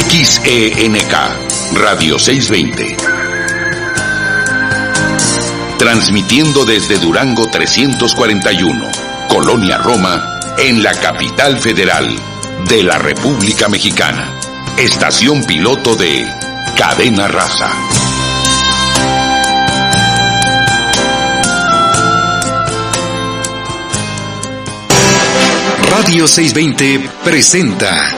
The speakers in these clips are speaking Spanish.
XENK, Radio 620. Transmitiendo desde Durango 341, Colonia Roma, en la capital federal de la República Mexicana. Estación piloto de Cadena Raza. Radio 620 presenta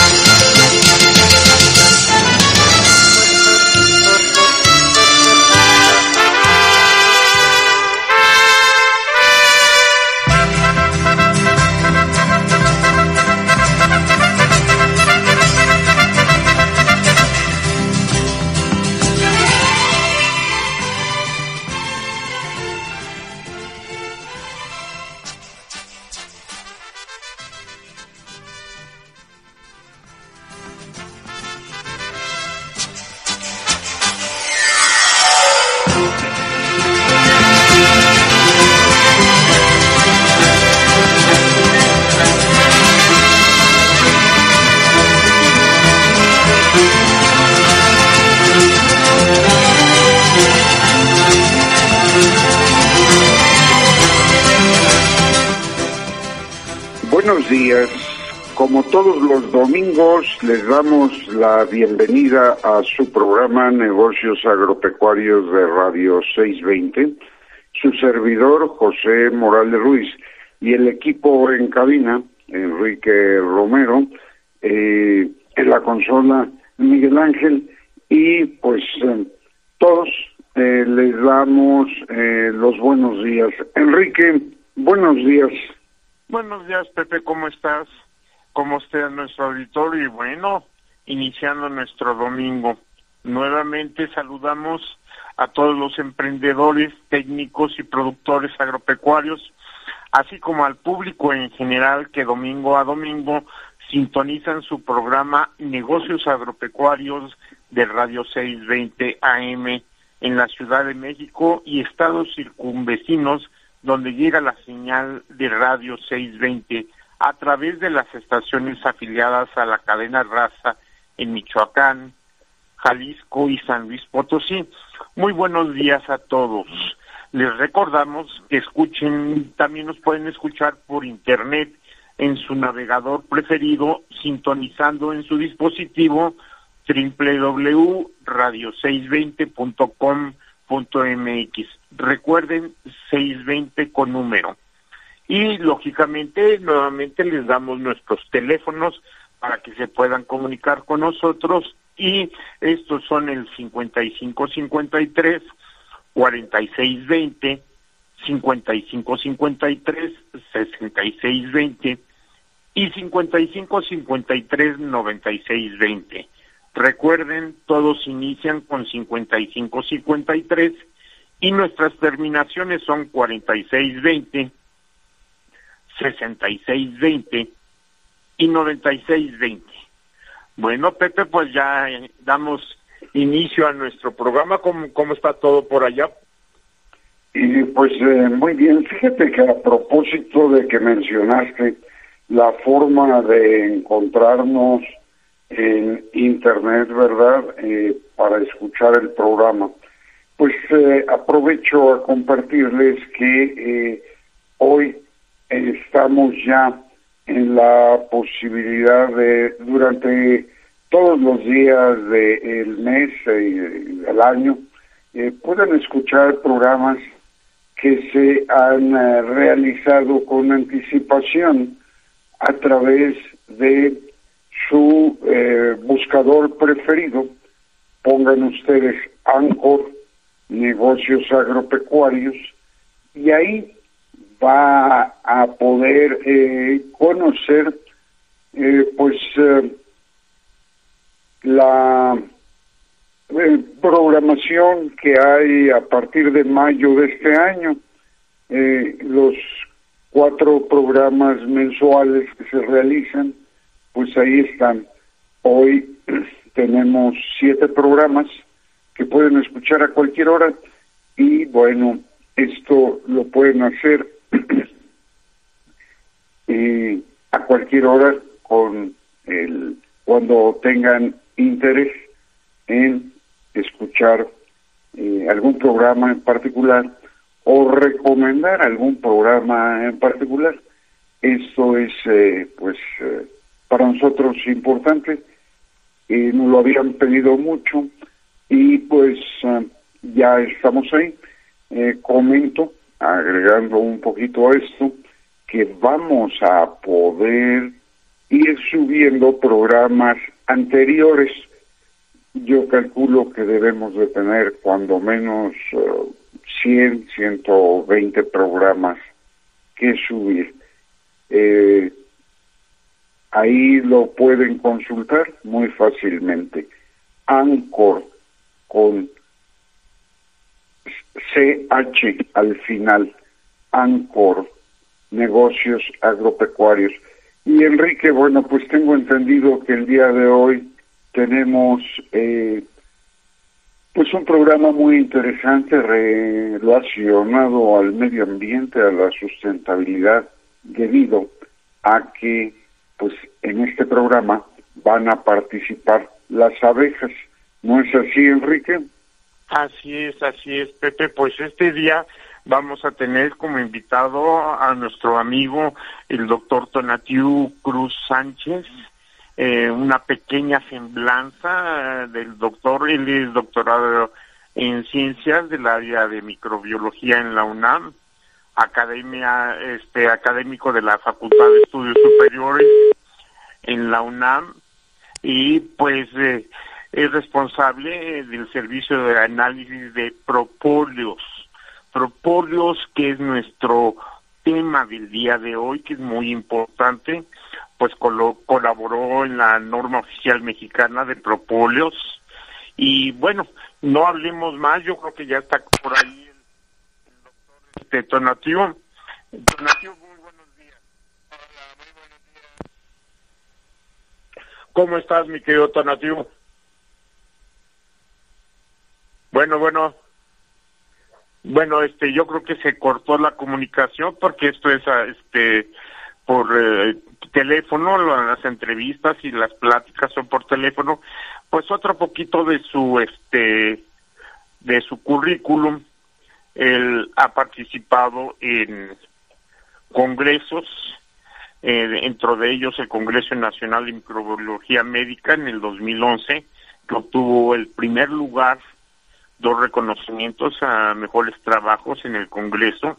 Como todos los domingos, les damos la bienvenida a su programa Negocios Agropecuarios de Radio 620. Su servidor, José Morales Ruiz, y el equipo en cabina, Enrique Romero, eh, en la consola Miguel Ángel, y pues eh, todos eh, les damos los buenos días. Enrique, buenos días. Buenos días, Pepe, ¿cómo estás? ¿Cómo está nuestro auditorio? Y bueno, iniciando nuestro domingo. Nuevamente saludamos a todos los emprendedores, técnicos y productores agropecuarios, así como al público en general que domingo a domingo sintonizan su programa Negocios Agropecuarios de Radio 620 AM en la Ciudad de México y estados circunvecinos donde llega la señal de Radio 620 a través de las estaciones afiliadas a la cadena Raza en Michoacán, Jalisco y San Luis Potosí. Muy buenos días a todos. Les recordamos que escuchen, también nos pueden escuchar por internet en su navegador preferido, sintonizando en su dispositivo www.radio620.com mx Recuerden 620 con número. Y lógicamente, nuevamente les damos nuestros teléfonos para que se puedan comunicar con nosotros y estos son el 5553 4620 5553 6620 y 5553 9620. Recuerden, todos inician con 55-53 y nuestras terminaciones son 46-20, 66-20 y 96-20. Bueno, Pepe, pues ya damos inicio a nuestro programa. ¿Cómo, cómo está todo por allá? Y pues eh, muy bien, fíjate que a propósito de que mencionaste la forma de encontrarnos en internet, ¿verdad? Eh, para escuchar el programa. Pues eh, aprovecho a compartirles que eh, hoy estamos ya en la posibilidad de, durante todos los días del mes y del año, puedan escuchar programas que se han realizado con anticipación a través de su eh, buscador preferido, pongan ustedes Anchor Negocios Agropecuarios y ahí va a poder eh, conocer eh, pues la programación que hay a partir de mayo de este año. eh, los cuatro programas mensuales que se realizan, pues ahí están. Hoy tenemos siete programas que pueden escuchar a cualquier hora y bueno, esto lo pueden hacer eh, a cualquier hora con el cuando tengan interés en escuchar eh, algún programa en particular o recomendar algún programa en particular. Esto es, eh, pues, eh, para nosotros importante. y nos lo habían pedido mucho y pues ya estamos ahí. comento, agregando un poquito a esto, que vamos a poder ir subiendo programas anteriores. Yo calculo que debemos de tener cuando menos 100, 120 programas que subir. Eh, ahí lo pueden consultar muy fácilmente. Anchor con CH al final, Anchor, negocios agropecuarios. Y Enrique, bueno, pues tengo entendido que el día de hoy tenemos eh, pues un programa muy interesante relacionado al medio ambiente, a la sustentabilidad, debido a que pues en este programa van a participar las abejas. ¿No es así, Enrique? Así es, así es, Pepe. Pues este día vamos a tener como invitado a nuestro amigo el doctor Tonatiu Cruz Sánchez, eh, una pequeña semblanza eh, del doctor, él es doctorado en ciencias del área de microbiología en la UNAM, academia, este, académico de la Facultad de Estudios Superiores en la UNAM y pues eh, es responsable del servicio de análisis de propóleos, propóleos que es nuestro tema del día de hoy, que es muy importante, pues colaboró en la norma oficial mexicana de propóleos y bueno, no hablemos más, yo creo que ya está por ahí este, Tonativo. Tonativo, muy buenos días. Hola, muy buenos días. ¿Cómo estás, mi querido Tonativo? Bueno, bueno. Bueno, este, yo creo que se cortó la comunicación porque esto es, este, por eh, teléfono, las entrevistas y las pláticas son por teléfono. Pues otro poquito de su, este, de su currículum. Él ha participado en congresos, eh, dentro de ellos el Congreso Nacional de Microbiología Médica en el 2011, que obtuvo el primer lugar dos reconocimientos a mejores trabajos en el Congreso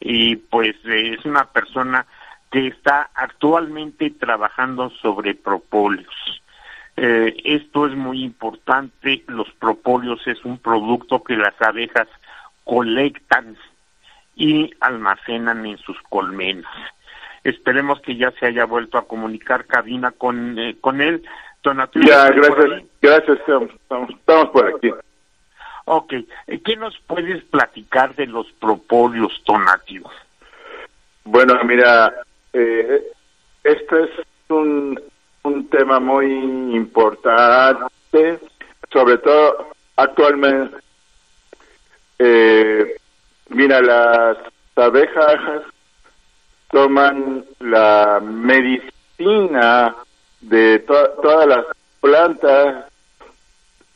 y pues es una persona que está actualmente trabajando sobre propóleos. Eh, esto es muy importante, los propóleos es un producto que las abejas colectan y almacenan en sus colmenas. Esperemos que ya se haya vuelto a comunicar cabina con, eh, con él. ya, gracias, gracias, estamos por aquí. Ok, ¿qué nos puedes platicar de los propóleos tonativos? Bueno, mira, eh, este es un, un tema muy importante, sobre todo actualmente. Eh, mira, las abejas toman la medicina de todas las plantas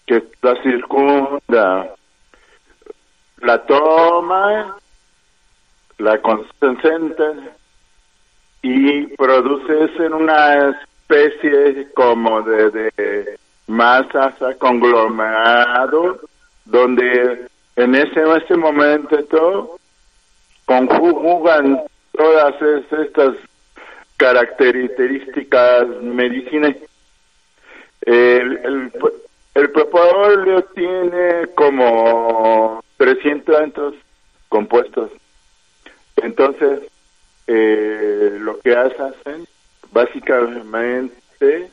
que la circunda, la toma, la concentra y produces en una especie como de, de masas conglomerado donde en ese, ese momento conjugan todas estas características medicinales. El, el, el propóleo tiene como 300 compuestos. Entonces, eh, lo que hacen básicamente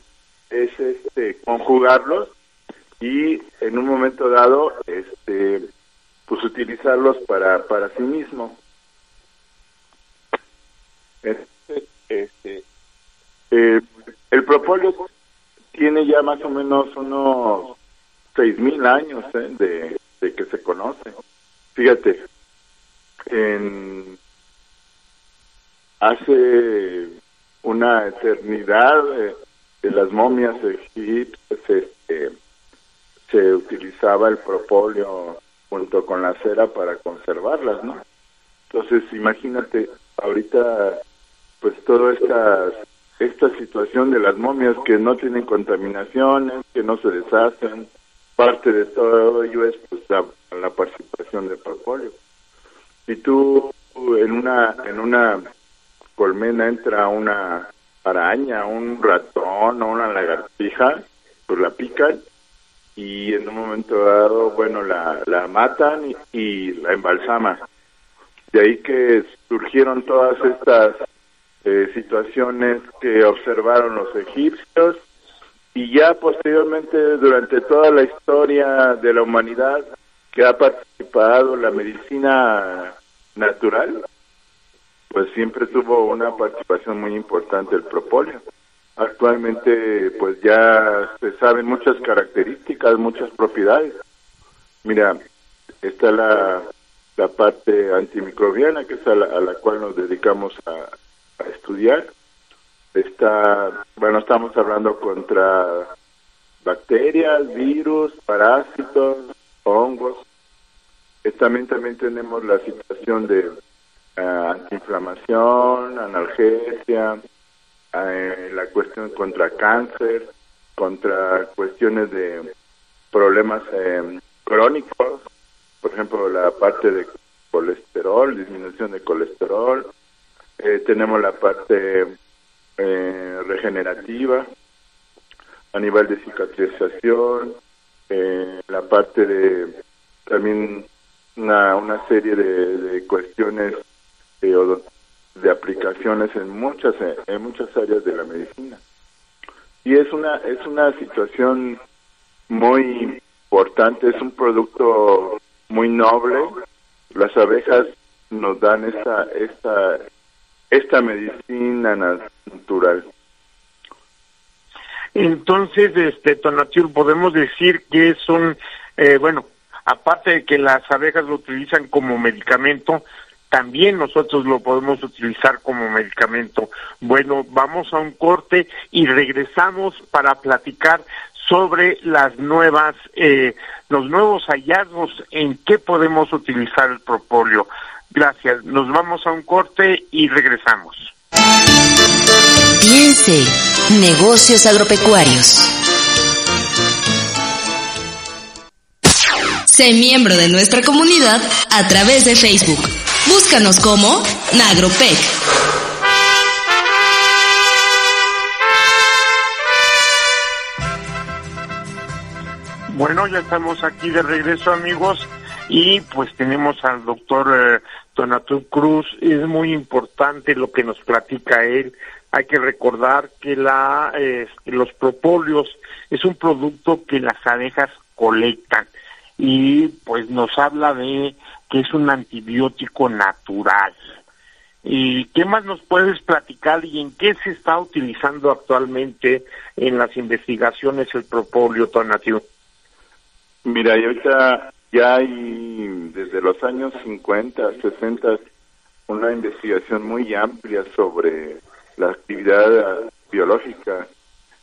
es este conjugarlos y en un momento dado este pues utilizarlos para para sí mismo Este, eh, el propóleo tiene ya más o menos unos seis mil años ¿eh? de, de que se conoce. Fíjate, en hace una eternidad de, las momias egipcias este, se utilizaba el propóleo junto con la cera para conservarlas, ¿no? Entonces, imagínate, ahorita, pues toda esta, esta situación de las momias que no tienen contaminaciones, que no se deshacen, parte de todo ello es pues la, participación del propóleo. Y tú en una en una colmena entra una araña, un ratón o una lagartija, pues la pican y en un momento dado, bueno, la, la matan y, la embalsaman. De ahí que surgieron todas estas eh, situaciones que observaron los egipcios y ya posteriormente durante toda la historia de la humanidad que ha participado la medicina natural, pues siempre tuvo una participación muy importante el propóleo. Actualmente, pues ya se saben muchas características, muchas propiedades. Mira, está la, la parte antimicrobiana, que es a la, cual nos dedicamos a, estudiar. Está, bueno, estamos hablando contra bacterias, virus, parásitos, hongos. También, también tenemos la situación de uh, antiinflamación, analgesia, eh, la cuestión contra cáncer, contra cuestiones de problemas eh, crónicos, por ejemplo, la parte de colesterol, disminución de colesterol, eh, tenemos la parte regenerativa a nivel de cicatrización, la parte de también una, una serie de, de cuestiones de aplicaciones en muchas en muchas áreas de la medicina. Y es una es una situación muy importante es un producto muy noble. Las abejas nos dan esta esta esta medicina natural. Entonces este Tonatiu podemos decir que es un eh, bueno aparte de que las abejas lo utilizan como medicamento también nosotros lo podemos utilizar como medicamento. Bueno, vamos a un corte y regresamos para platicar sobre las nuevas, eh, los nuevos hallazgos en qué podemos utilizar el propóleo. Gracias. Nos vamos a un corte y regresamos. Piense, negocios agropecuarios. Sé miembro de nuestra comunidad a través de Facebook. Búscanos como Nagropec. Bueno, ya estamos aquí de regreso amigos y pues tenemos al doctor eh, Cruz. Es muy importante lo que nos platica él. Hay que recordar que la, los propóleos es un producto que las abejas colectan y pues nos habla de que es un antibiótico natural. ¿Y qué más nos puedes platicar y en qué se está utilizando actualmente en las investigaciones el propóleo tonativo? Mira, y ahorita ya hay desde los años 50, 60 una investigación muy amplia sobre la actividad biológica.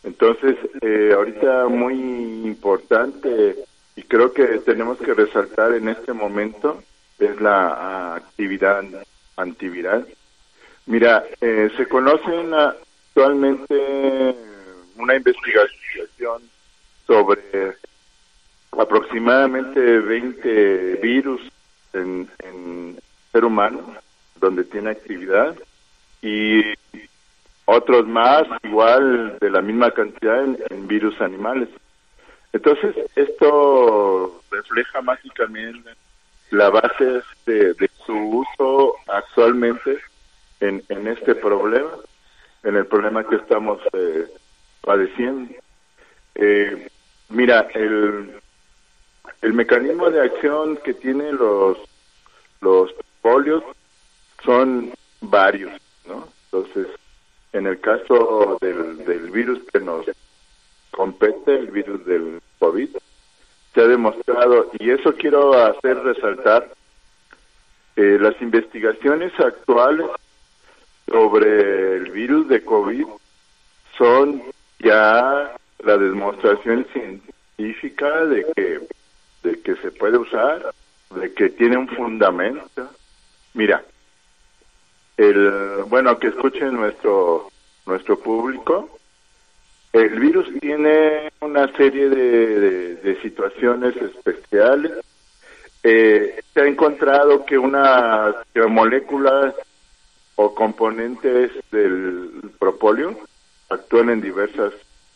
Entonces, eh, ahorita muy importante y creo que tenemos que resaltar en este momento es la ah, actividad antiviral. Mira, eh, se conocen actualmente una investigación sobre aproximadamente 20 virus en, en ser humano donde tiene actividad y otros más igual de la misma cantidad en, virus animales. Entonces, esto refleja básicamente la base de, su uso actualmente en, en este problema, en el problema que estamos eh, padeciendo. Eh, mira, el, el mecanismo de acción que tienen los, los polios son varios, ¿no? Entonces, en el caso del, del virus que nos compete, el virus del COVID, se ha demostrado, y eso quiero hacer resaltar, eh, las investigaciones actuales sobre el virus de COVID son ya la demostración científica de que, de que se puede usar, de que tiene un fundamento. Mira, el, bueno, que escuchen nuestro, nuestro público, el virus tiene una serie de, de, situaciones especiales. Eh, se ha encontrado que una moléculas o componentes del propóleo actúan en diversas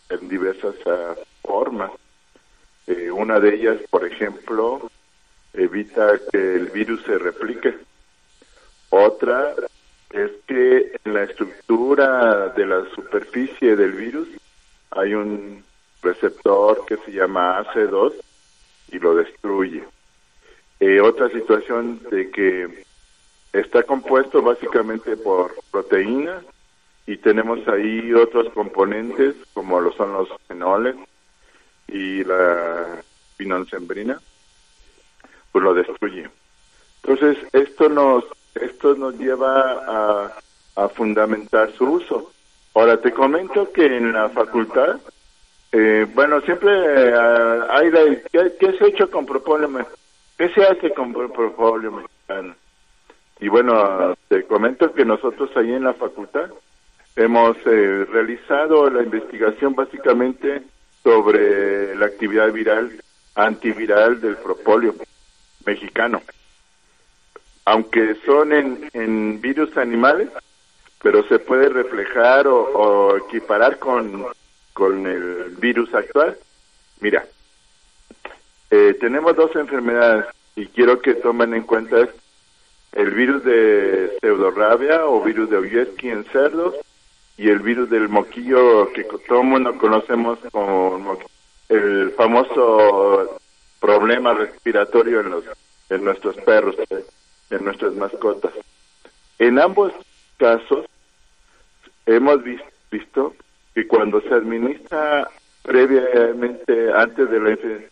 en diversas uh, formas. Eh, una de ellas, por ejemplo, evita que el virus se replique. Otra es que en la estructura de la superficie del virus hay un receptor que se llama AC2 y lo destruye. Eh, otra situación de que está compuesto básicamente por proteínas y tenemos ahí otros componentes como lo son los fenoles y la pinonsembrina, pues lo destruye. Entonces esto nos esto nos lleva a fundamentar su uso. Ahora te comento que en la facultad, eh, bueno, siempre eh, hay la, ¿qué, se ha hecho con propóleo ¿Qué se hace con propóleo mexicano? Y bueno, te comento que nosotros ahí en la facultad hemos eh, realizado la investigación básicamente sobre la actividad viral, antiviral del propóleo mexicano. Aunque son en virus animales, pero se puede reflejar o, equiparar con, con el virus actual. Mira, eh, tenemos dos enfermedades y quiero que tomen en cuenta el virus de pseudorrabia o virus de Oyeski en cerdos y el virus del moquillo que todo el mundo conocemos como el famoso problema respiratorio en los en nuestros perros, en nuestras mascotas. En ambos casos hemos visto que cuando se administra previamente antes de la infección,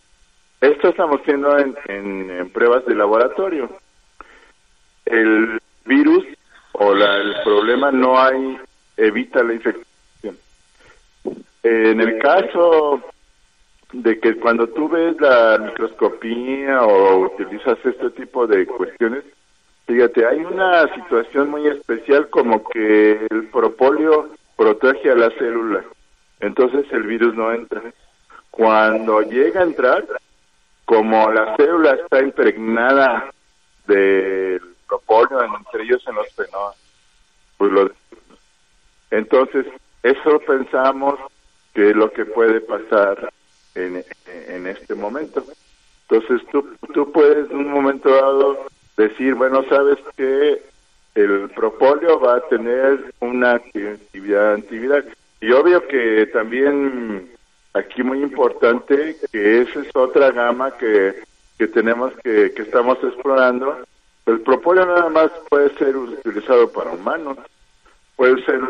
esto estamos haciendo en, en, pruebas de laboratorio. El virus o la, el problema no hay, evita la infección. En el caso de que cuando tú ves la microscopía o utilizas este tipo de cuestiones, Fíjate, hay una situación muy especial como que el propóleo protege a la célula, entonces el virus no entra. Cuando llega a entrar, como la célula está impregnada del propóleo, entre ellos en los fenómenos, pues lo entonces eso pensamos que es lo que puede pasar en, en este momento. Entonces tú, tú puedes en un momento dado decir, bueno, sabes que el propóleo va a tener una actividad antiviral. Y obvio que también aquí muy importante que esa es otra gama que, que tenemos que, que estamos explorando. El propóleo nada más puede ser utilizado para humanos, puede ser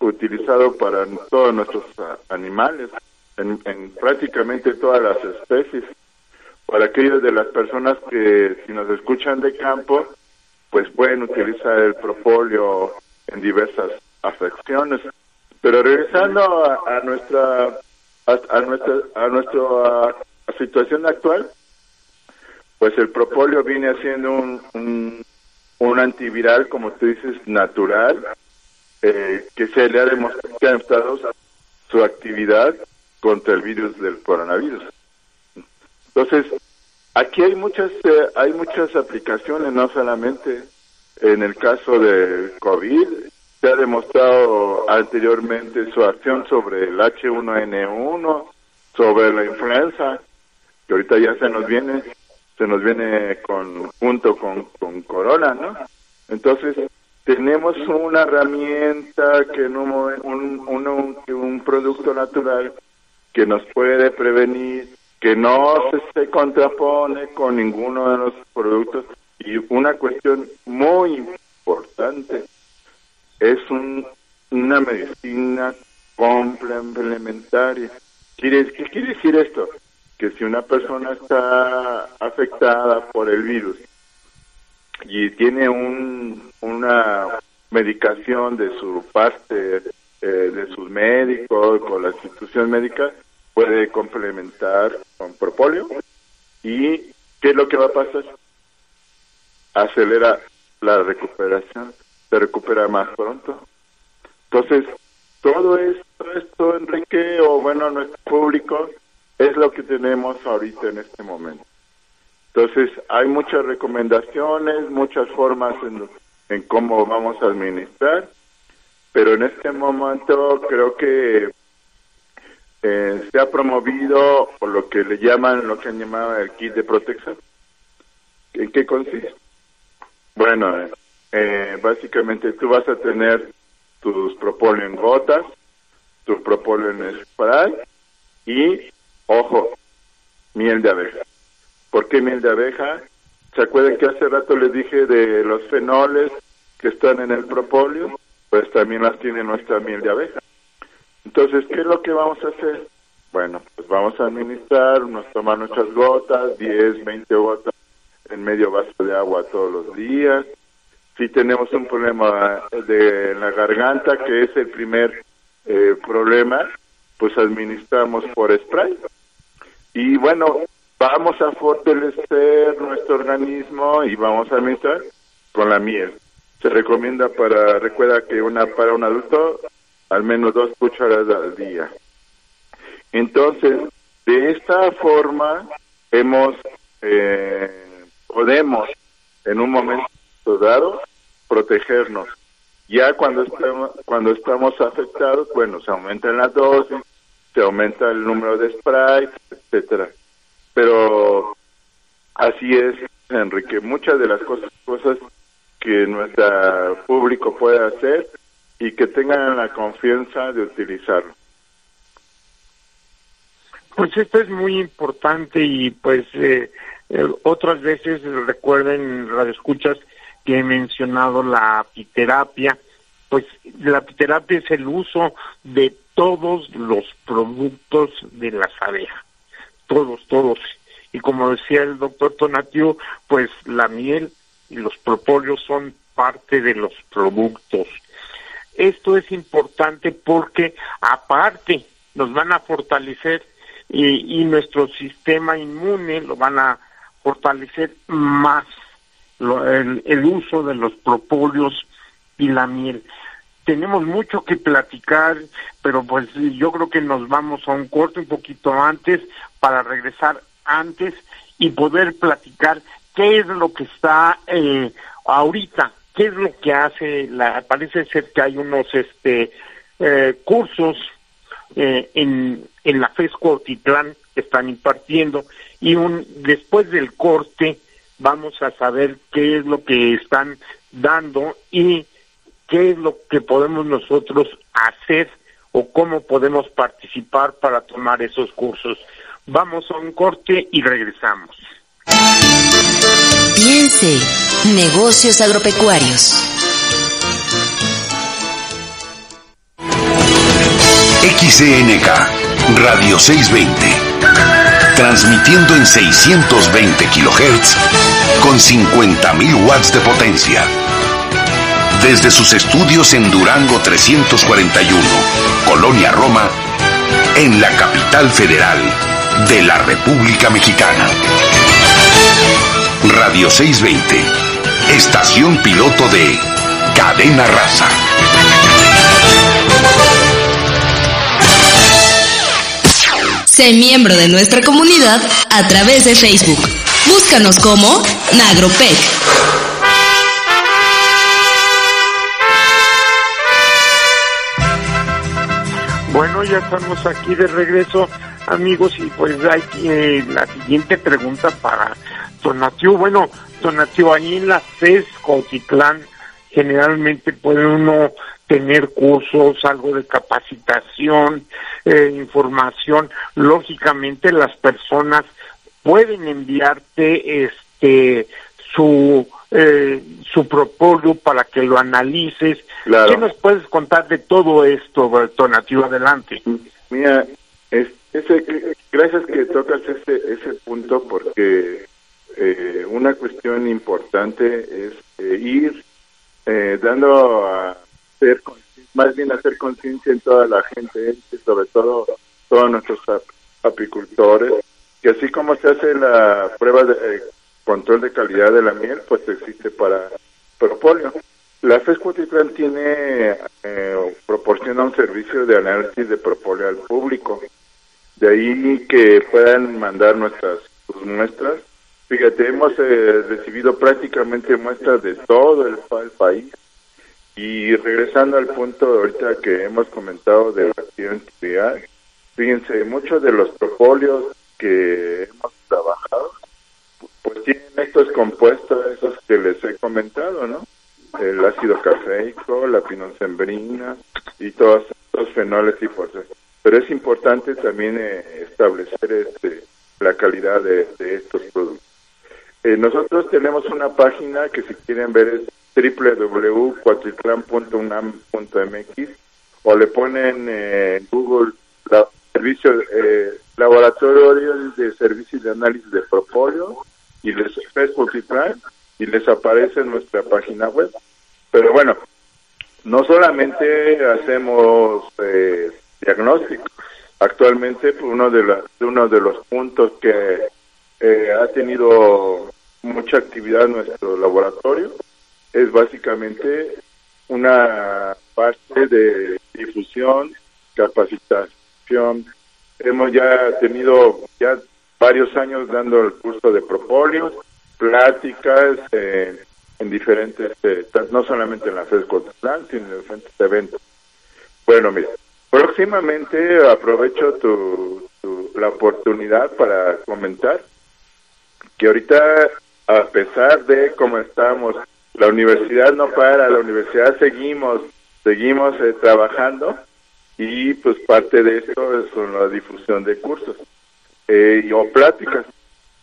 utilizado para todos nuestros animales, en prácticamente todas las especies para aquellos de las personas que si nos escuchan de campo, pues pueden utilizar el propóleo en diversas afecciones. Pero regresando a, nuestra a, nuestra a nuestra situación actual, pues el propóleo viene haciendo un, un, un antiviral, como tú dices, natural, eh, que se le ha demostrado su actividad contra el virus del coronavirus. Entonces, aquí hay muchas, eh, hay muchas aplicaciones, no solamente en el caso del COVID, se ha demostrado anteriormente su acción sobre el H1N1, sobre la influenza, que ahorita ya se nos viene, se nos viene con, junto con, con corona, ¿no? Entonces, tenemos una herramienta que en un, un, un, un producto natural que nos puede prevenir que no se, contrapone con ninguno de los productos y una cuestión muy importante es una medicina complementaria. ¿Qué quiere decir esto? Que si una persona está afectada por el virus y tiene un, una medicación de su parte, eh, de sus médicos, con la institución médica, puede complementar con propóleo. ¿Y qué es lo que va a pasar? Acelera la recuperación, se recupera más pronto. Entonces, todo esto, esto, Enrique, o bueno, nuestro público, es lo que tenemos ahorita en este momento. Entonces, hay muchas recomendaciones, muchas formas en, en cómo vamos a administrar, pero en este momento creo que eh, se ha promovido o lo que le llaman, lo que han llamado el kit de protección. ¿En qué consiste? Bueno, eh, básicamente tú vas a tener tus propóleo en gotas, tu propóleo en spray y, ojo, miel de abeja. ¿Por qué miel de abeja? ¿Se acuerdan que hace rato les dije de los fenoles que están en el propóleo? Pues también las tiene nuestra miel de abeja. Entonces, ¿qué es lo que vamos a hacer? Bueno, pues vamos a administrar, nos tomar nuestras gotas, 10, 20 gotas en medio vaso de agua todos los días. Si tenemos un problema de la garganta, que es el primer eh, problema, pues administramos por spray. Y bueno, vamos a fortalecer nuestro organismo y vamos a administrar con la miel. Se recomienda para, recuerda que una para un adulto, al menos dos cucharadas al día. Entonces, de esta forma, hemos, eh, podemos en un momento dado protegernos. Ya cuando estamos, cuando estamos afectados, bueno, se aumenta la dosis, se aumenta el número de spray, etcétera. Pero así es, Enrique, muchas de las cosas, cosas que nuestro público puede hacer y que tengan la confianza de utilizarlo. Pues esto es muy importante y pues eh, eh, otras veces recuerden radioescuchas que he mencionado la apiterapia, pues la apiterapia es el uso de todos los productos de las abejas, todos, todos. Y como decía el doctor Tonatiu, pues la miel y los propóleos son parte de los productos. Esto es importante porque aparte nos van a fortalecer y, nuestro sistema inmune lo van a fortalecer más el, uso de los propóleos y la miel. Tenemos mucho que platicar, pero pues yo creo que nos vamos a un corte un poquito antes para regresar antes y poder platicar qué es lo que está eh, ahorita, qué es lo que hace, la, parece ser que hay unos este eh, cursos eh, en, en la FESCO Otitlán que están impartiendo y un después del corte vamos a saber qué es lo que están dando y qué es lo que podemos nosotros hacer o cómo podemos participar para tomar esos cursos. Vamos a un corte y regresamos. Piense, negocios agropecuarios. XCNK, Radio 620. Transmitiendo en 620 kHz con 50.000 watts de potencia. Desde sus estudios en Durango 341, Colonia Roma, en la capital federal de la República Mexicana. Radio 620, estación piloto de Cadena Raza. Sé miembro de nuestra comunidad a través de Facebook. Búscanos como Nagropec. Bueno, ya estamos aquí de regreso, amigos, y pues hay eh, la siguiente pregunta para Tonatio. Bueno, Tonatio, ahí en la CES Cotitlán generalmente puede uno tener cursos, algo de capacitación, eh, información. Lógicamente las personas pueden enviarte este su eh, su propóleo para que lo analices. ¿Qué nos puedes contar de todo esto, Bertonativo? Adelante. Mira, es, ese, gracias que tocas ese, ese punto porque eh, una cuestión importante es eh, ir eh, dando a ser más bien hacer conciencia en toda la gente, sobre todo todos nuestros apicultores, que así como se hace la prueba de control de calidad de la miel, pues existe para propóleo. La FES tiene, proporciona un servicio de análisis de propóleo al público. De ahí que puedan mandar nuestras muestras. Fíjate, hemos eh, recibido prácticamente muestras de todo el, país. Y regresando al punto ahorita que hemos comentado de la actividad, fíjense, muchos de los propóleos que hemos trabajado, pues tienen estos compuestos, esos que les he comentado, ¿no? El ácido cafeico, la pinocembrina y todos los fenoles y fuerzas pero es importante también eh, establecer este, la calidad de, estos productos. Eh, nosotros tenemos una página que si quieren ver es www.cuatriclan.unam.mx o le ponen eh, en Google la, servicio laboratorio de servicios de análisis de propóleo y les y les aparece nuestra página web. Pero bueno, no solamente hacemos eh, diagnóstico. Actualmente uno de, la, uno de los puntos que eh, ha tenido mucha actividad nuestro laboratorio es básicamente una parte de difusión, capacitación. Hemos ya tenido ya varios años dando el curso de propóleos, pláticas eh, en diferentes, eh, no solamente en la FESCO, sino en diferentes eventos. Bueno, mira, Próximamente aprovecho tu, la oportunidad para comentar que ahorita, a pesar de cómo estamos, la universidad no para, la universidad seguimos, seguimos eh, trabajando y pues parte de eso es la difusión de cursos eh, y, o pláticas.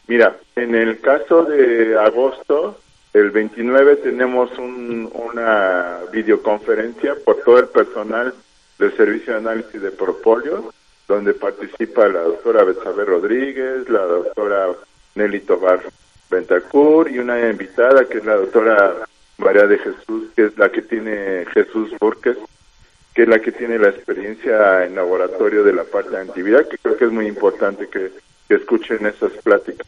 Mira, en el caso de agosto, el 29 tenemos un, una videoconferencia por todo el personal del Servicio de Análisis de Propóleo, donde participa la doctora Betsabe Rodríguez, la doctora Nelly Tobar Bentacur y una invitada que es la doctora María de Jesús, que es la que tiene Jesús Borges, que es la que tiene la experiencia en laboratorio de la parte de actividad, que creo que es muy importante que, escuchen esas pláticas.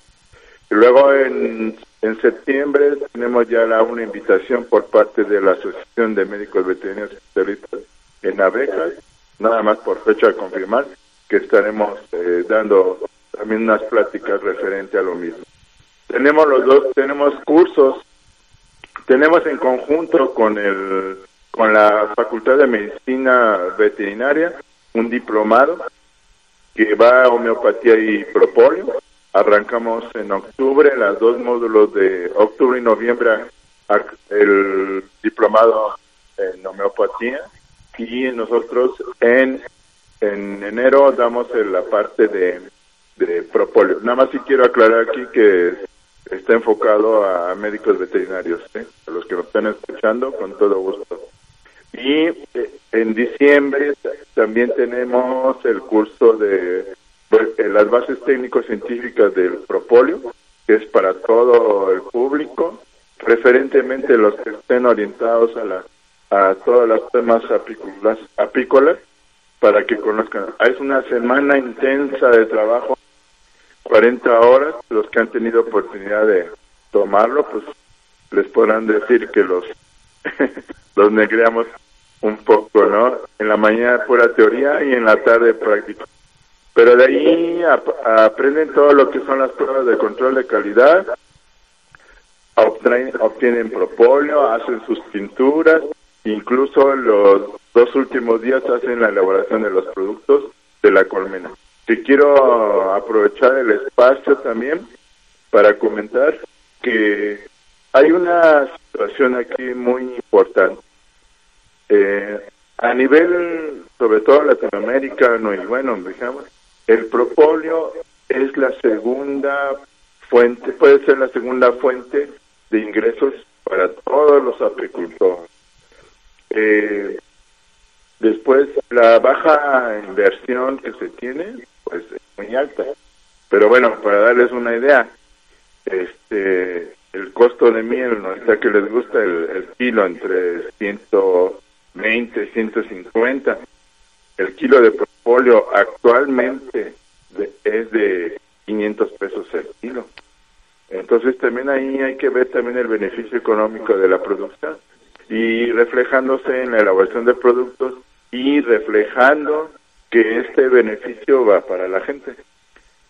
Y luego en, en septiembre tenemos ya la, una invitación por parte de la Asociación de Médicos Veterinarios Especialistas en abejas, nada más por fecha de confirmar, que estaremos eh, dando también unas pláticas referente a lo mismo. Tenemos los dos, tenemos cursos, tenemos en conjunto con el con la Facultad de Medicina Veterinaria un diplomado que va a homeopatía y propóleo. Arrancamos en octubre, las dos módulos de octubre y noviembre, el diplomado en homeopatía y nosotros en, en enero damos la parte de, de propóleo. Nada más si quiero aclarar aquí que está enfocado a médicos veterinarios, ¿eh? a los que nos están escuchando, con todo gusto. Y eh, en diciembre también tenemos el curso de las bases técnico-científicas del propóleo, que es para todo el público, preferentemente los que estén orientados a la a todas las temas apícolas, apícolas para que conozcan. Es una semana intensa de trabajo, 40 horas, los que han tenido oportunidad de tomarlo, pues les podrán decir que los, los negreamos un poco, ¿no? En la mañana pura teoría y en la tarde práctica. Pero de ahí aprenden todo lo que son las pruebas de control de calidad, obtienen, obtienen propóleo, hacen sus pinturas, Incluso los dos últimos días hacen la elaboración de los productos de la colmena. Te quiero aprovechar el espacio también para comentar que hay una situación aquí muy importante. Eh, a nivel, sobre todo latinoamericano y bueno, digamos, el propóleo es la segunda fuente, puede ser la segunda fuente de ingresos para todos los apicultores. Eh, después, la baja inversión que se tiene, pues es muy alta. Pero bueno, para darles una idea, este el costo de miel, ¿no? O que les gusta el, kilo entre 120 y 150. El kilo de propóleo actualmente es de 500 pesos el kilo. Entonces también ahí hay que ver también el beneficio económico de la producción y reflejándose en la elaboración de productos y reflejando que este beneficio va para la gente.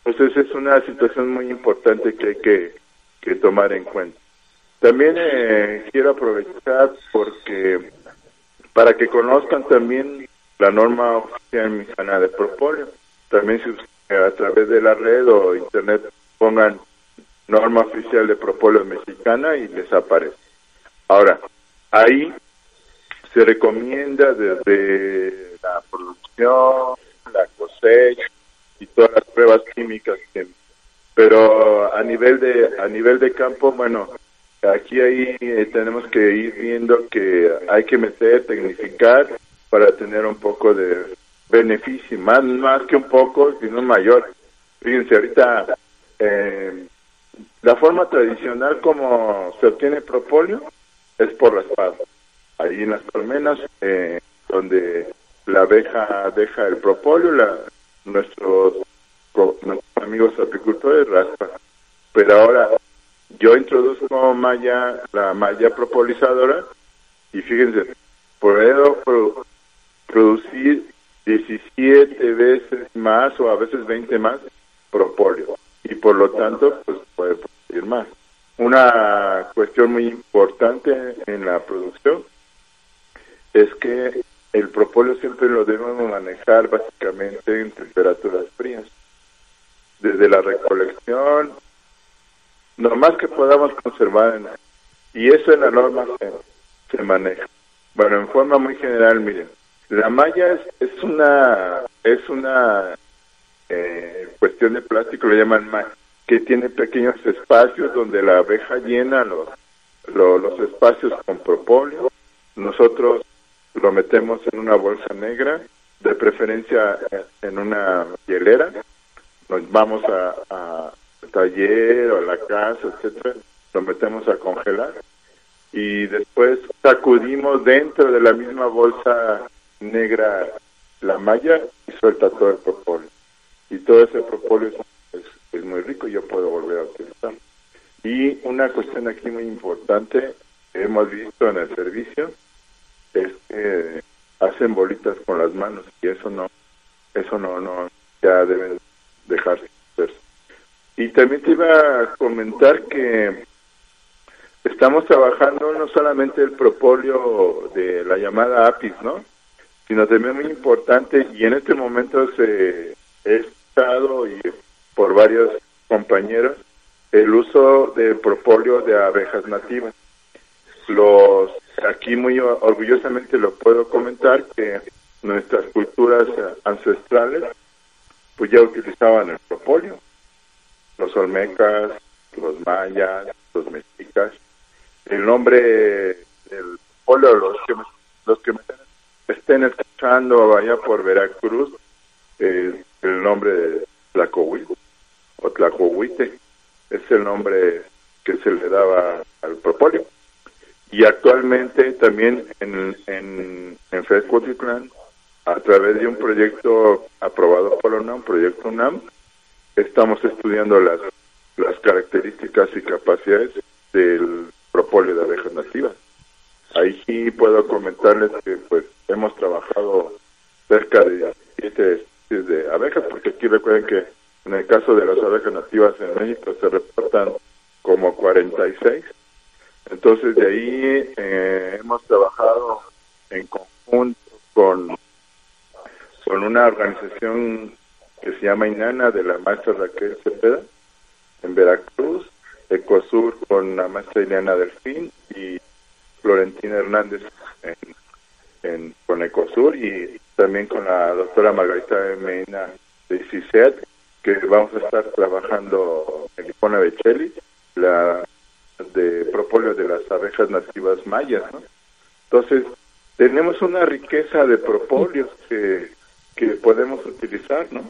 Entonces es una situación muy importante que hay que, que tomar en cuenta. También eh, quiero aprovechar porque para que conozcan también la norma oficial mexicana de propóleo. También si a través de la red o internet pongan norma oficial de propóleo mexicana y les aparece. Ahora, ahí se recomienda desde la producción, la cosecha y todas las pruebas químicas que pero a nivel de a nivel de campo bueno aquí ahí eh, tenemos que ir viendo que hay que meter tecnificar para tener un poco de beneficio más más que un poco sino mayor fíjense ahorita eh, la forma tradicional como se obtiene propóleo es por raspado. Ahí en las colmenas, eh, donde la abeja deja el propóleo, la, nuestros, amigos apicultores raspan. Pero ahora yo introduzco malla, la malla propolizadora y fíjense, puedo producir 17 veces más o a veces 20 más propóleo y por lo tanto pues puede producir más. Una cuestión muy importante en la producción es que el propóleo siempre lo debemos manejar básicamente en temperaturas frías. Desde la recolección, lo más que podamos conservar en, y eso en la norma se, se maneja. Bueno, en forma muy general, miren, la malla es, es una es una eh, cuestión de plástico lo llaman que tiene pequeños espacios donde la abeja llena los, los, espacios con propóleo. Nosotros lo metemos en una bolsa negra, de preferencia en una hielera. Nos vamos a, taller o a la casa, etcétera, lo metemos a congelar y después sacudimos dentro de la misma bolsa negra la malla y suelta todo el propóleo y todo ese propóleo es, muy rico y yo puedo volver a utilizar. Y una cuestión aquí muy importante hemos visto en el servicio es que hacen bolitas con las manos y eso no, eso no, no, ya deben dejarse. Y también te iba a comentar que estamos trabajando no solamente el propóleo de la llamada APIS, ¿no? Sino también muy importante y en este momento se es y por varios compañeros el uso de propóleo de abejas nativas. Los aquí muy orgullosamente lo puedo comentar que nuestras culturas ancestrales pues ya utilizaban el propóleo. Los olmecas, los mayas, los mexicas. El nombre del propóleo, los que los que me estén escuchando allá por Veracruz, eh, el nombre de Tlacohuite o Tlacohuite es el nombre que se le daba al propóleo. Y actualmente también en, en, en a través de un proyecto aprobado por la UNAM, proyecto UNAM, estamos estudiando las, las características y capacidades del propóleo de abejas nativas. Ahí sí puedo comentarles que pues hemos trabajado cerca de siete de abejas, porque aquí recuerden que en el caso de las abejas nativas en México se reportan como 46. Entonces de ahí eh, hemos trabajado en conjunto con, con una organización que se llama INANA de la maestra Raquel Cepeda en Veracruz, Ecosur con la maestra Ileana Delfín y Florentina Hernández en, con Ecosur y también con la doctora Margarita Mena de CICET, que vamos a estar trabajando en Ipona Bechelli, la de propóleo de las abejas nativas mayas, ¿no? Entonces, tenemos una riqueza de propóleos que, que podemos utilizar, ¿no?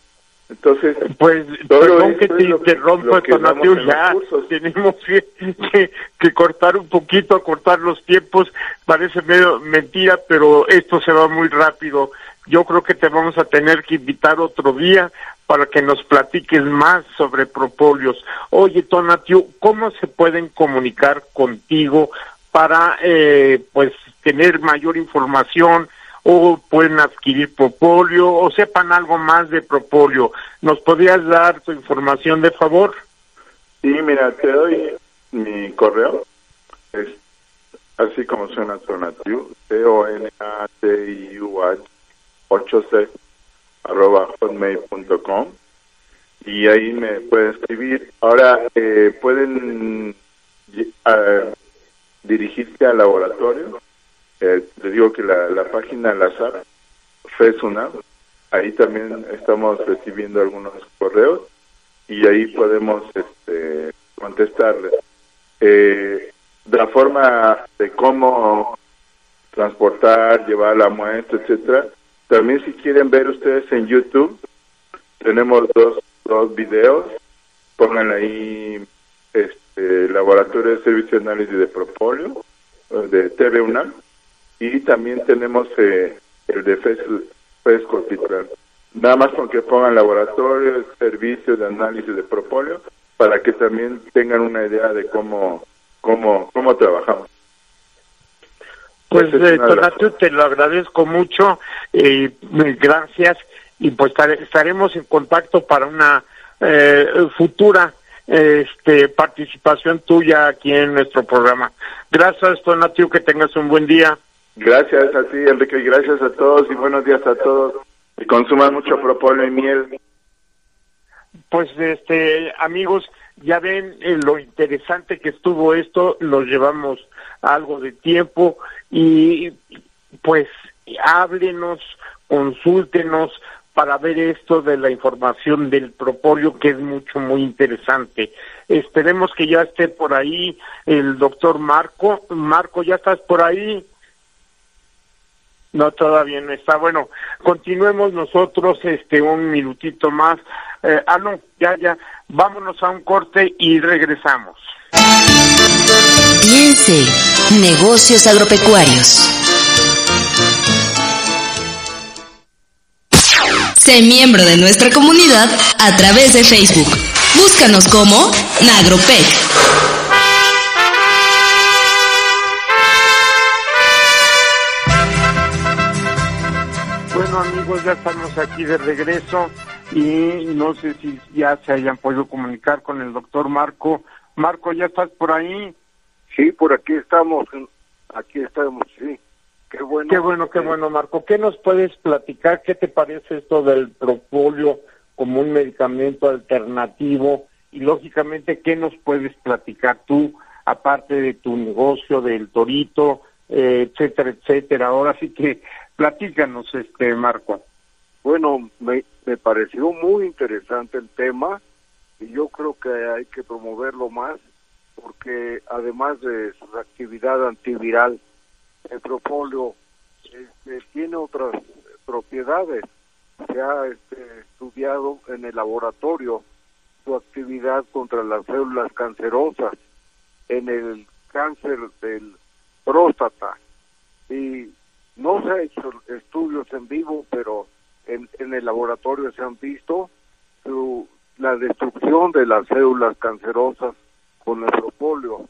Entonces, pues, perdón que te interrumpa, ya tenemos que, que, cortar un poquito, cortar los tiempos, parece medio mentira, pero esto se va muy rápido. Yo creo que te vamos a tener que invitar otro día para que nos platiques más sobre propóleos. Oye, Tonatiu, ¿cómo se pueden comunicar contigo para, eh, pues, tener mayor información? o pueden adquirir propóleo o sepan algo más de propóleo. ¿Nos podrías dar tu información de favor? Sí, mira, te doy mi correo. Es así como suena Tonatiu, T-O-N-A-T-I-U-H 8C arroba hotmail.com y ahí me pueden escribir. Ahora, eh, pueden uh, dirigirse al laboratorio eh, les digo que la, la página Lazar FESUNA, ahí también estamos recibiendo algunos correos y ahí podemos este, contestarles. Eh, la forma de cómo transportar, llevar la muestra, etcétera. También si quieren ver ustedes en YouTube, tenemos dos, dos videos, pongan ahí este, Laboratorio de Servicio de Análisis de Propóleo, de TV y también tenemos eh, el de FESCO Nada más con que pongan laboratorio, servicio de análisis de propóleo, para que también tengan una idea de cómo, cómo, cómo trabajamos. Pues, eh, te lo agradezco mucho, eh, gracias, y pues estaremos en contacto para una eh, futura este, participación tuya aquí en nuestro programa. Gracias, Tonatio, que tengas un buen día. Gracias a ti, Enrique, y gracias a todos y buenos días a todos. Y consuman mucho propóleo y miel. Pues, este, amigos, ya ven eh, lo interesante que estuvo esto, nos llevamos algo de tiempo y pues háblenos, consúltenos para ver esto de la información del propóleo que es mucho, muy interesante. Esperemos que ya esté por ahí el doctor Marco. Marco, ¿ya estás por ahí? No, todavía no está. Bueno, continuemos nosotros este un minutito más. Eh, ah, no, ya, ya. Vámonos a un corte y regresamos. Piense, negocios agropecuarios. Sé miembro de nuestra comunidad a través de Facebook. Búscanos como Nagropec. Ya estamos aquí de regreso y no sé si ya se hayan podido comunicar con el doctor Marco. Marco, ¿ya estás por ahí? Sí, por aquí estamos, aquí estamos, sí. Qué bueno. Qué bueno, qué bueno, Marco. ¿Qué nos puedes platicar? ¿Qué te parece esto del propóleo como un medicamento alternativo? Y lógicamente, ¿qué nos puedes platicar tú, aparte de tu negocio, del torito, eh, etcétera, etcétera? Ahora sí que platícanos, este Marco. Bueno, me, me pareció muy interesante el tema y yo creo que hay que promoverlo más porque además de su actividad antiviral, el propóleo este, tiene otras propiedades. Se ha este, estudiado en el laboratorio su actividad contra las células cancerosas, en el cáncer del próstata. Y no se ha hecho estudios en vivo, pero en, el laboratorio se han visto la destrucción de las células cancerosas con el propóleo.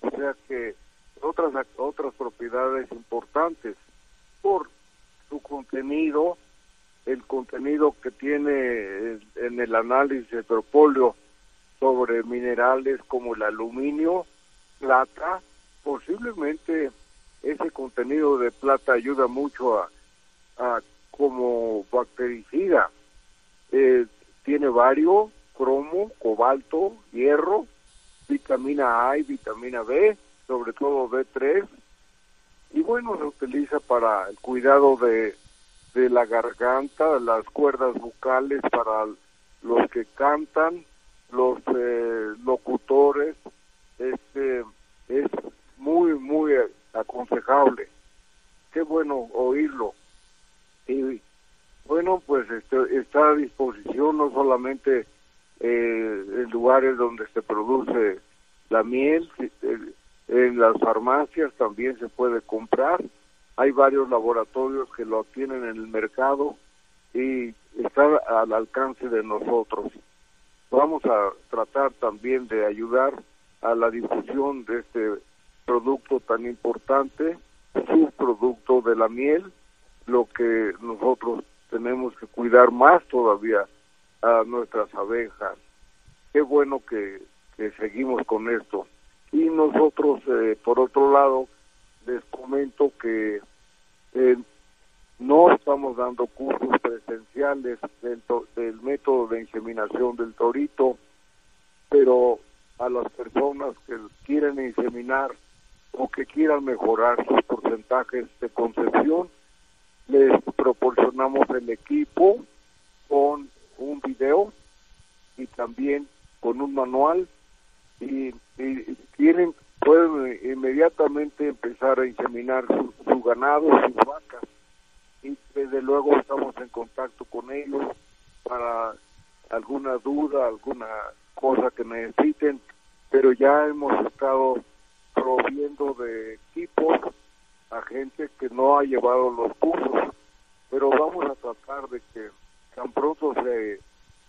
O sea que otras otras propiedades importantes por su contenido, el contenido que tiene en el análisis de propóleo sobre minerales como el aluminio, plata, posiblemente ese contenido de plata ayuda mucho a, como bactericida. Eh, tiene varios, cromo, cobalto, hierro, vitamina A y vitamina B, sobre todo B3. Y bueno, se utiliza para el cuidado de, de la garganta, las cuerdas bucales para los que cantan, los eh, locutores, este aconsejable. Qué bueno oírlo. Y bueno, pues este, está a disposición no solamente eh, en lugares donde se produce la miel, en las farmacias también se puede comprar. Hay varios laboratorios que lo tienen en el mercado y está al alcance de nosotros. Vamos a tratar también de ayudar a la difusión de este producto tan importante, subproducto de la miel, lo que nosotros tenemos que cuidar más todavía a nuestras abejas. Qué bueno que, seguimos con esto. Y nosotros, eh, por otro lado, les comento que eh, no estamos dando cursos presenciales del, del método de inseminación del torito, pero a las personas que quieren inseminar o que quieran mejorar sus porcentajes de concepción, les proporcionamos el equipo con un video y también con un manual. Y, tienen pueden inmediatamente empezar a inseminar su, su ganado, sus vacas. Y desde luego estamos en contacto con ellos para alguna duda, alguna cosa que necesiten, pero ya hemos estado proviendo de equipos a gente que no ha llevado los cursos, pero vamos a tratar de que tan pronto se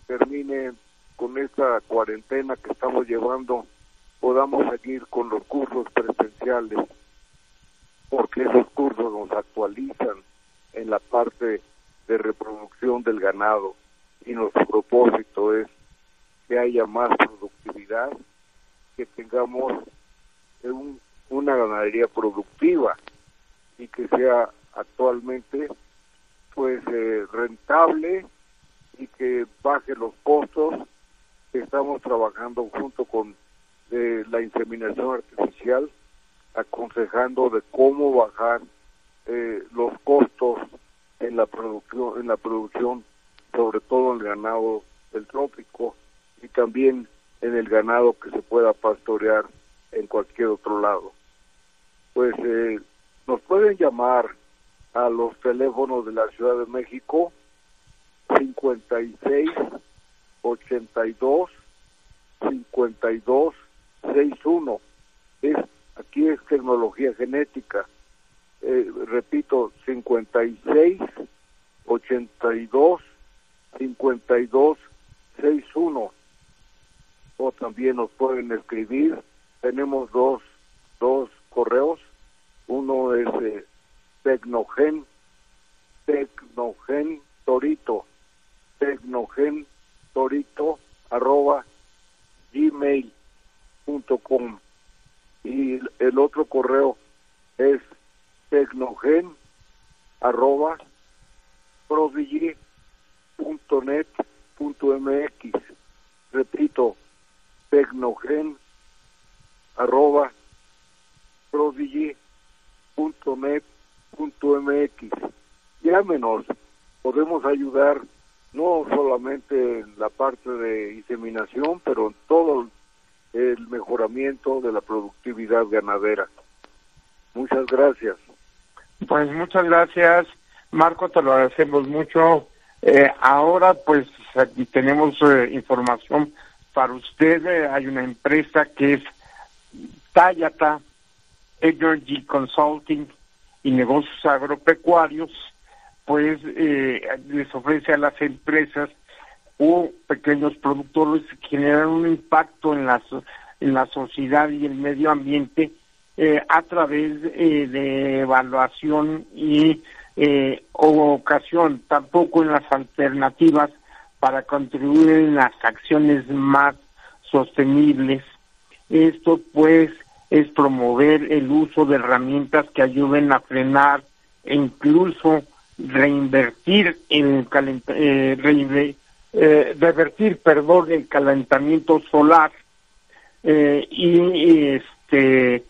termine con esta cuarentena que estamos llevando, podamos seguir con los cursos presenciales, porque esos cursos nos actualizan en la parte de reproducción del ganado. Y nuestro propósito es que haya más productividad, que tengamos una ganadería productiva y que sea actualmente pues eh, rentable y que baje los costos. Estamos trabajando junto con eh, la inseminación artificial, aconsejando de cómo bajar eh, los costos en la producción, en la producción, sobre todo en el ganado del trópico y también en el ganado que se pueda pastorear en cualquier otro lado. Pues eh, nos pueden llamar a los teléfonos de la Ciudad de México 56 82 52 61 es aquí es tecnología genética. Eh, repito, 56 82 52 61 o también nos pueden escribir tenemos dos dos correos. Uno es eh, tecnogen tecnogen torito tecnogen torito arroba gmail.com y el otro correo es tecnogen arroba mx. Repito tecnogen arroba mx llámenos podemos ayudar no solamente en la parte de inseminación pero en todo el mejoramiento de la productividad ganadera muchas gracias pues muchas gracias, Marco, te lo agradecemos mucho. Eh, ahora, pues aquí tenemos eh, información para usted. Eh, hay una empresa que es Tayata Energy Consulting y Negocios Agropecuarios, pues les ofrece a las empresas o pequeños productores que generan un impacto en la, en la sociedad y el medio ambiente eh, a través eh, de evaluación y eh, ocasión, tampoco en las alternativas para contribuir en las acciones más sostenibles. Esto pues es promover el uso de herramientas que ayuden a frenar e incluso reinvertir el revertir perdón el calentamiento solar. Y este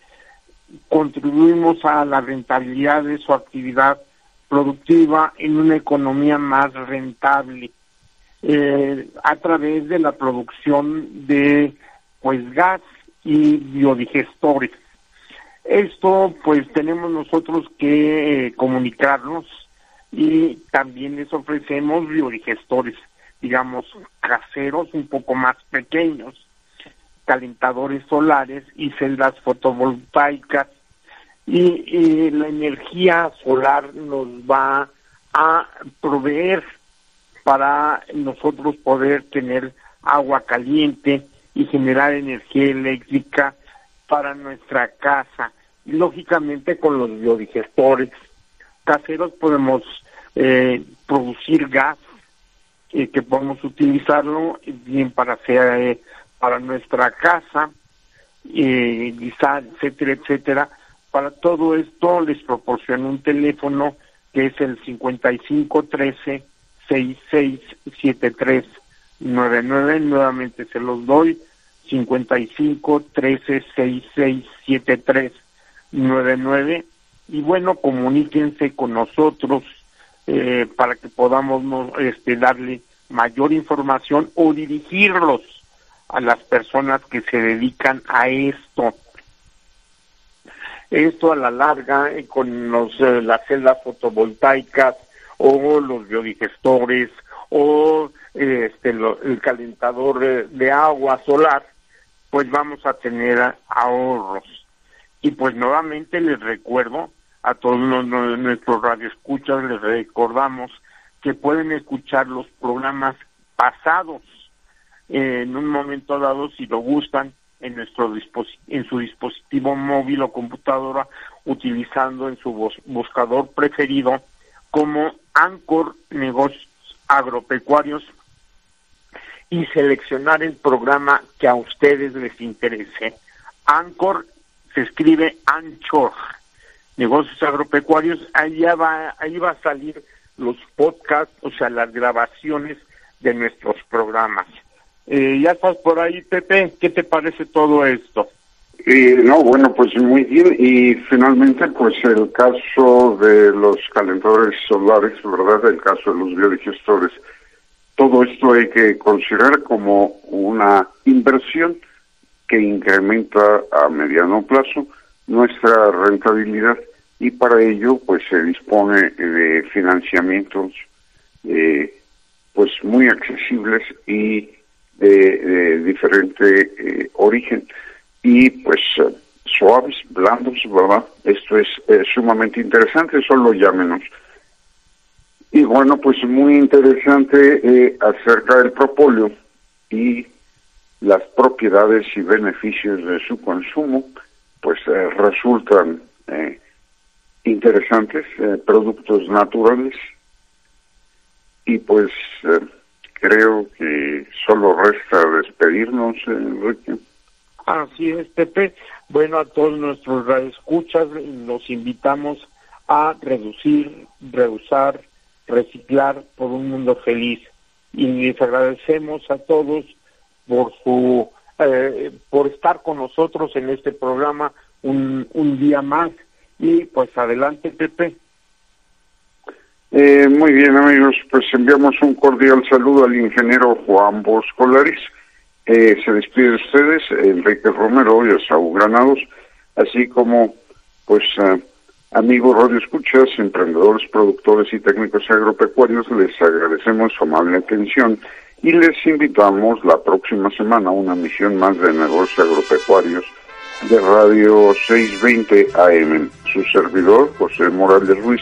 contribuimos a la rentabilidad de su actividad productiva en una economía más rentable eh, a través de la producción de pues gas y biodigestores. Esto pues tenemos nosotros que eh, comunicarnos y también les ofrecemos biodigestores, digamos, caseros un poco más pequeños calentadores solares y celdas fotovoltaicas. Y, la energía solar nos va a proveer para nosotros poder tener agua caliente y generar energía eléctrica para nuestra casa. Lógicamente con los biodigestores caseros podemos eh, producir gas eh, que podemos utilizarlo bien para hacer eh, para nuestra casa, eh, guisar, etcétera, etcétera. Para todo esto les proporciono un teléfono que es el 5513 667399, nuevamente se los doy, 55 13 667399 y bueno, comuníquense con nosotros eh, para que podamos este, darle mayor información o dirigirlos a las personas que se dedican a esto. Esto a la larga eh, con los, eh, las celdas fotovoltaicas o los biodigestores o este, el calentador de agua solar, pues vamos a tener ahorros. Y pues nuevamente les recuerdo a todos nuestros radioescuchas, les recordamos que pueden escuchar los programas pasados en un momento dado si lo gustan en nuestro en su dispositivo móvil o computadora utilizando en su buscador preferido como Anchor Negocios Agropecuarios y seleccionar el programa que a ustedes les interese. Anchor se escribe Anchor Negocios Agropecuarios, ahí va, ahí va a salir los podcasts, o sea, las grabaciones de nuestros programas. Eh, ya estás por ahí, Pepe. ¿Qué te parece todo esto? Eh, no, bueno, pues muy bien. Y finalmente, pues el caso de los calentadores solares, ¿verdad? El caso de los biodigestores. Todo esto hay que considerar como una inversión que incrementa a mediano plazo nuestra rentabilidad y para ello pues se dispone de financiamientos eh, pues muy accesibles y de, diferente eh, origen y pues eh, suaves, blandos, ¿verdad? Esto es sumamente interesante, solo llámenos. Y bueno, pues muy interesante eh, acerca del propóleo y las propiedades y beneficios de su consumo, pues resultan interesantes, productos naturales, y pues creo que solo resta despedirnos, Enrique. Así es, Pepe. Bueno, a todos nuestros radioescuchas los invitamos a reducir, reusar, reciclar por un mundo feliz. Y les agradecemos a todos por su eh, por estar con nosotros en este programa un, un día más. Y pues adelante, Pepe. Eh, muy bien, amigos, pues enviamos un cordial saludo al ingeniero Juan Boscolaris. Eh, se despide de ustedes Enrique Romero y Saúl Granados, así como, pues, eh, amigos Radio Escuchas, emprendedores, productores y técnicos agropecuarios, les agradecemos su amable atención y les invitamos la próxima semana a una misión más de negocios agropecuarios de Radio 620 AM. Su servidor, José Morales Ruiz,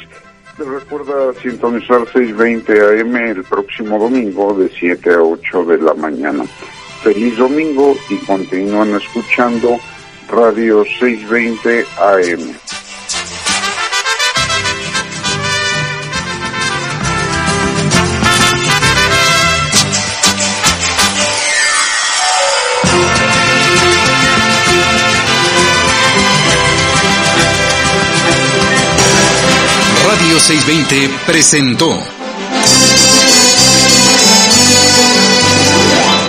recuerda sintonizar 620 AM el próximo domingo de 7 a 8 de la mañana. Feliz domingo y continúan escuchando Radio 620 AM. Radio 620 presentó